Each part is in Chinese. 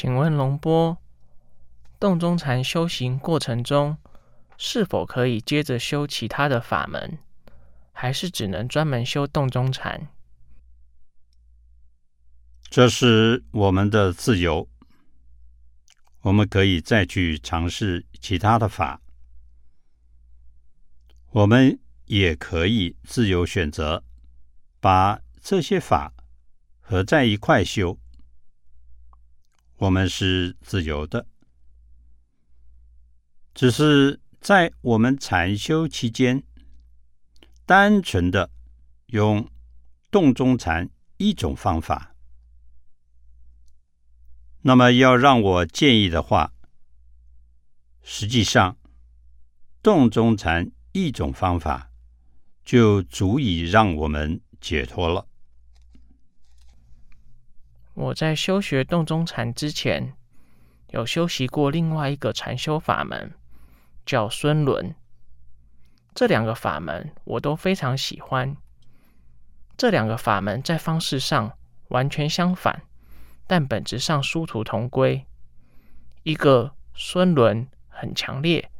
请问龙波，洞中禅修行过程中，是否可以接着修其他的法门，还是只能专门修洞中禅？这是我们的自由，我们可以再去尝试其他的法，我们也可以自由选择，把这些法合在一块修。我们是自由的，只是在我们禅修期间，单纯的用洞中禅一种方法。那么，要让我建议的话，实际上洞中禅一种方法就足以让我们解脱了。我在修学洞中禅之前，有修习过另外一个禅修法门，叫孙轮。这两个法门我都非常喜欢。这两个法门在方式上完全相反，但本质上殊途同归。一个孙轮很强烈，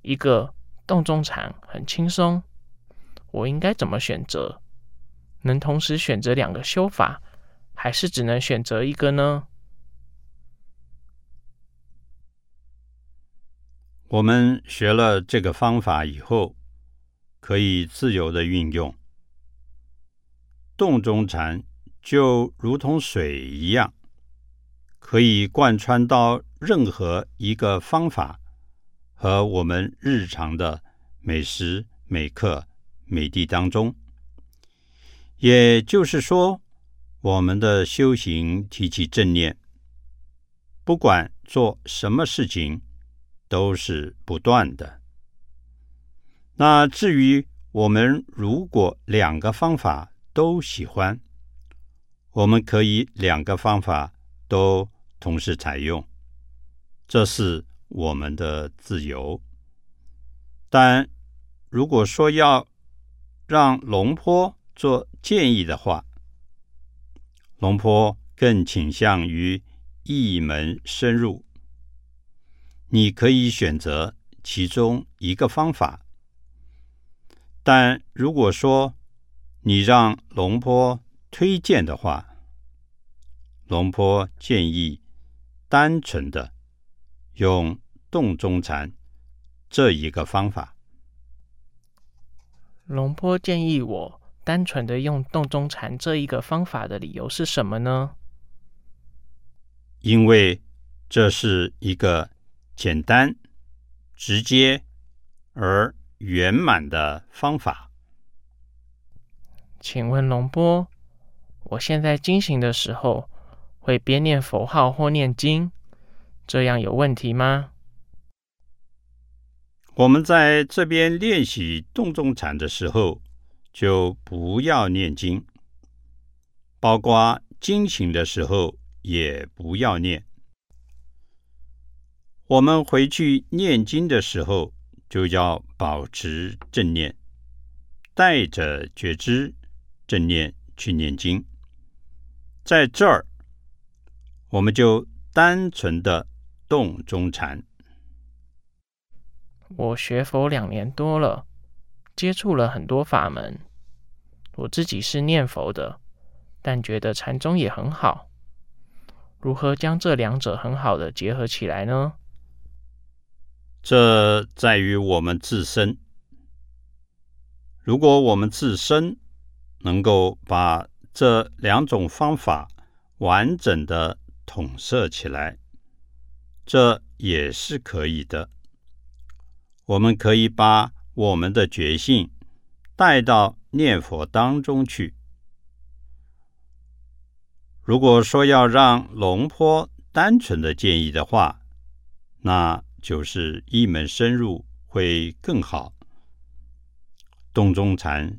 一个洞中禅很轻松。我应该怎么选择？能同时选择两个修法？还是只能选择一个呢？我们学了这个方法以后，可以自由的运用。洞中禅就如同水一样，可以贯穿到任何一个方法和我们日常的每时每刻每地当中。也就是说。我们的修行提起正念，不管做什么事情，都是不断的。那至于我们如果两个方法都喜欢，我们可以两个方法都同时采用，这是我们的自由。但如果说要让龙坡做建议的话，龙坡更倾向于一门深入。你可以选择其中一个方法，但如果说你让龙坡推荐的话，龙坡建议单纯的用洞中禅这一个方法。龙坡建议我。单纯的用洞中禅这一个方法的理由是什么呢？因为这是一个简单、直接而圆满的方法。请问龙波，我现在进行的时候会边念佛号或念经，这样有问题吗？我们在这边练习洞中禅的时候。就不要念经，包括惊醒的时候也不要念。我们回去念经的时候，就要保持正念，带着觉知正念去念经。在这儿，我们就单纯的动中禅。我学佛两年多了。接触了很多法门，我自己是念佛的，但觉得禅宗也很好。如何将这两者很好的结合起来呢？这在于我们自身。如果我们自身能够把这两种方法完整的统摄起来，这也是可以的。我们可以把。我们的觉性带到念佛当中去。如果说要让龙坡单纯的建议的话，那就是一门深入会更好。洞中禅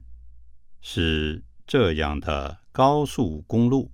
是这样的高速公路。